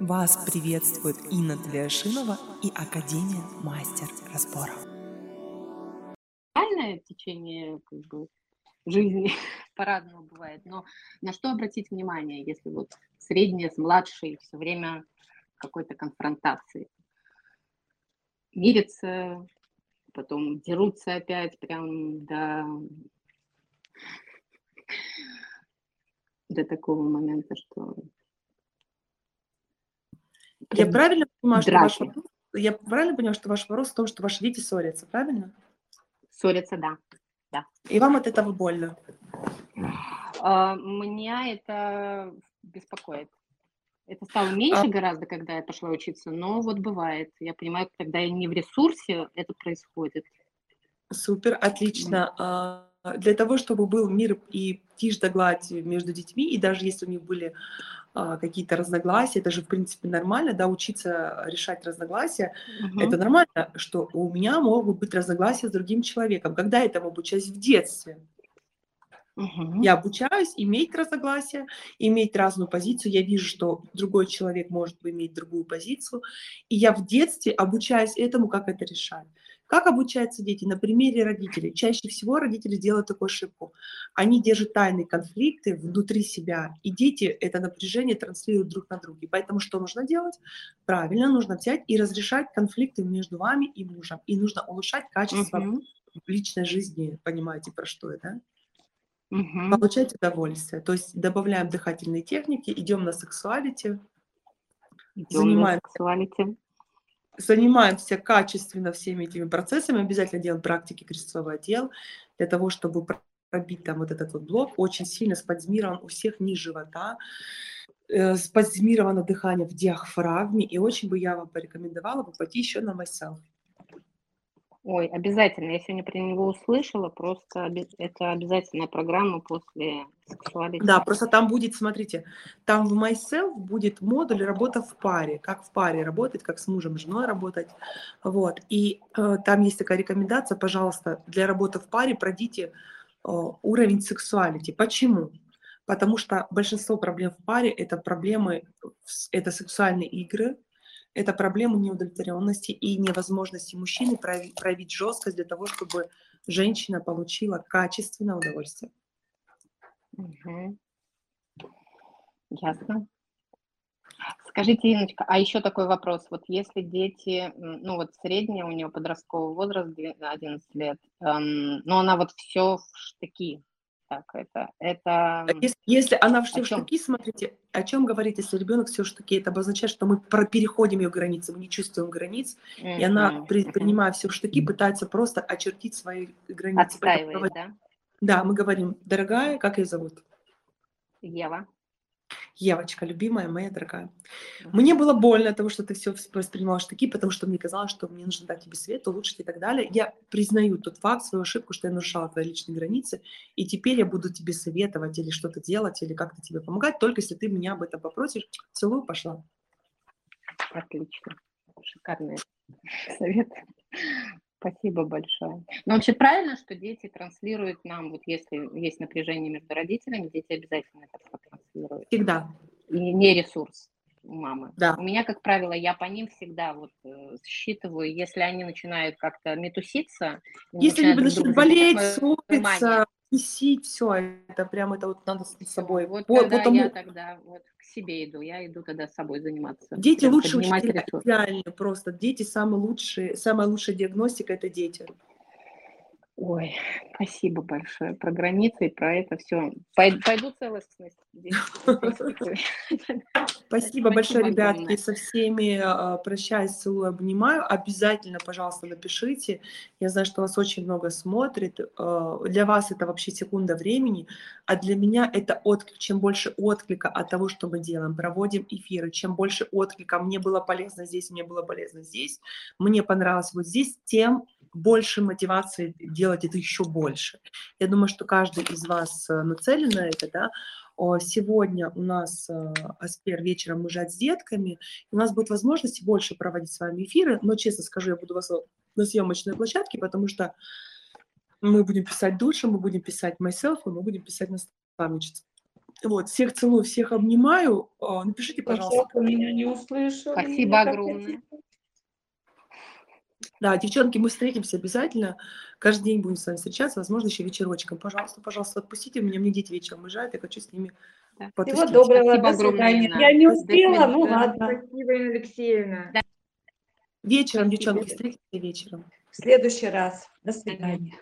Вас приветствует Инна Тлешинова и Академия Мастер Разбора. Реальное течение как бы, жизни по-разному бывает, но на что обратить внимание, если вот среднее с младшей все время какой-то конфронтации? Мирятся, потом дерутся опять прям до, до такого момента, что я правильно понимаю, что ваш вопрос, я правильно понимаю, что ваш вопрос в том, что ваши дети ссорятся, правильно? Ссорятся, да. да. И вам от этого больно? А, меня это беспокоит. Это стало меньше а... гораздо, когда я пошла учиться, но вот бывает. Я понимаю, когда я не в ресурсе, это происходит. Супер, отлично. Mm. Для того, чтобы был мир и тишь да гладь между детьми, и даже если у них были а, какие-то разногласия, это же, в принципе, нормально, да, учиться решать разногласия, угу. это нормально, что у меня могут быть разногласия с другим человеком. Когда я этому обучаюсь в детстве? Угу. Я обучаюсь иметь разногласия, иметь разную позицию. Я вижу, что другой человек может иметь другую позицию. И я в детстве обучаюсь этому, как это решать. Как обучаются дети? На примере родителей. Чаще всего родители делают такую ошибку. Они держат тайные конфликты внутри себя, и дети это напряжение транслируют друг на друга. Поэтому что нужно делать? Правильно, нужно взять и разрешать конфликты между вами и мужем. И нужно улучшать качество угу. личной жизни. Понимаете, про что это? Угу. Получать удовольствие. То есть добавляем дыхательные техники, идем на сексуалити. Идем занимаемся, на сексуалити. Занимаемся качественно всеми этими процессами. Обязательно делаем практики крестцовый отдел для того, чтобы пробить там вот этот вот блок. Очень сильно спазмирован у всех низ живота э, спазмировано дыхание в диафрагме, и очень бы я вам порекомендовала бы пойти еще на myself. Ой, обязательно. Я сегодня про него услышала, просто это обязательная программа после сексуалити. Да, просто там будет, смотрите, там в Myself будет модуль работа в паре, как в паре работать, как с мужем, женой работать. Вот. И э, там есть такая рекомендация, пожалуйста, для работы в паре пройдите э, уровень сексуалити. Почему? Потому что большинство проблем в паре это проблемы, это сексуальные игры, это проблема неудовлетворенности и невозможности мужчины проявить, жесткость для того, чтобы женщина получила качественное удовольствие. Угу. Ясно. Скажите, Иночка, а еще такой вопрос. Вот если дети, ну вот средняя у нее подростковый возраст 11 лет, эм, но она вот все в штыки, так это. Это... Если, если она все штуки, смотрите, о чем говорит, если ребенок все штуки, это обозначает, что мы переходим ее границы, мы не чувствуем границ, mm-hmm. и она, при, принимая все штуки, пытается просто очертить свои границы. Отстаивает, да? Да, мы говорим, дорогая, как ее зовут? Ева. Евочка, любимая моя дорогая. Мне было больно от того, что ты все воспринимала такие, потому что мне казалось, что мне нужно дать тебе свет, улучшить и так далее. Я признаю тот факт, свою ошибку, что я нарушала твои личные границы, и теперь я буду тебе советовать или что-то делать, или как-то тебе помогать, только если ты меня об этом попросишь. Целую, пошла. Отлично. Шикарный совет. Спасибо большое. Но вообще правильно, что дети транслируют нам, вот если есть напряжение между родителями, дети обязательно. Всегда. И не ресурс у мамы. Да. У меня, как правило, я по ним всегда вот э, считываю, если они начинают как-то метуситься. Если они начинают болеть, ссориться, месить, все, это прям это вот надо с собой. Вот, вот тогда потому... я тогда вот к себе иду, я иду тогда с собой заниматься. Дети лучше учителя, реально просто. Дети самые лучшие, самая лучшая диагностика – это дети. Ой, спасибо большое. Про границы и про это все. Пойду целостность. Спасибо большое, ребятки. Со всеми а, прощаюсь, целую, обнимаю. Обязательно, пожалуйста, напишите. Я знаю, что вас очень много смотрит. А, для вас это вообще секунда времени, а для меня это отклик. Чем больше отклика от того, что мы делаем, проводим эфиры, чем больше отклика, мне было полезно здесь, мне было полезно здесь, мне понравилось вот здесь, тем больше мотивации делать это еще больше. Я думаю, что каждый из вас э, нацелен на это, да. Сегодня у нас э, Аспер вечером уезжать с детками. У нас будет возможность больше проводить с вами эфиры, но, честно скажу, я буду вас на съемочной площадке, потому что мы будем писать души, мы будем писать myself, и мы будем писать наставничество. Вот, всех целую, всех обнимаю. Напишите, пожалуйста. Меня не услышали. Спасибо огромное. Да, девчонки, мы встретимся обязательно. Каждый день будем с вами встречаться, возможно, еще вечерочком. Пожалуйста, пожалуйста, отпустите меня. Мне дети вечером уезжают, я хочу с ними Да. Всего потусить. доброго, Спасибо до огромное. Инна. Я не успела, ну ладно. Спасибо, Инна Алексеевна. Вечером, Спасибо. девчонки, встретимся вечером. В следующий раз. До свидания.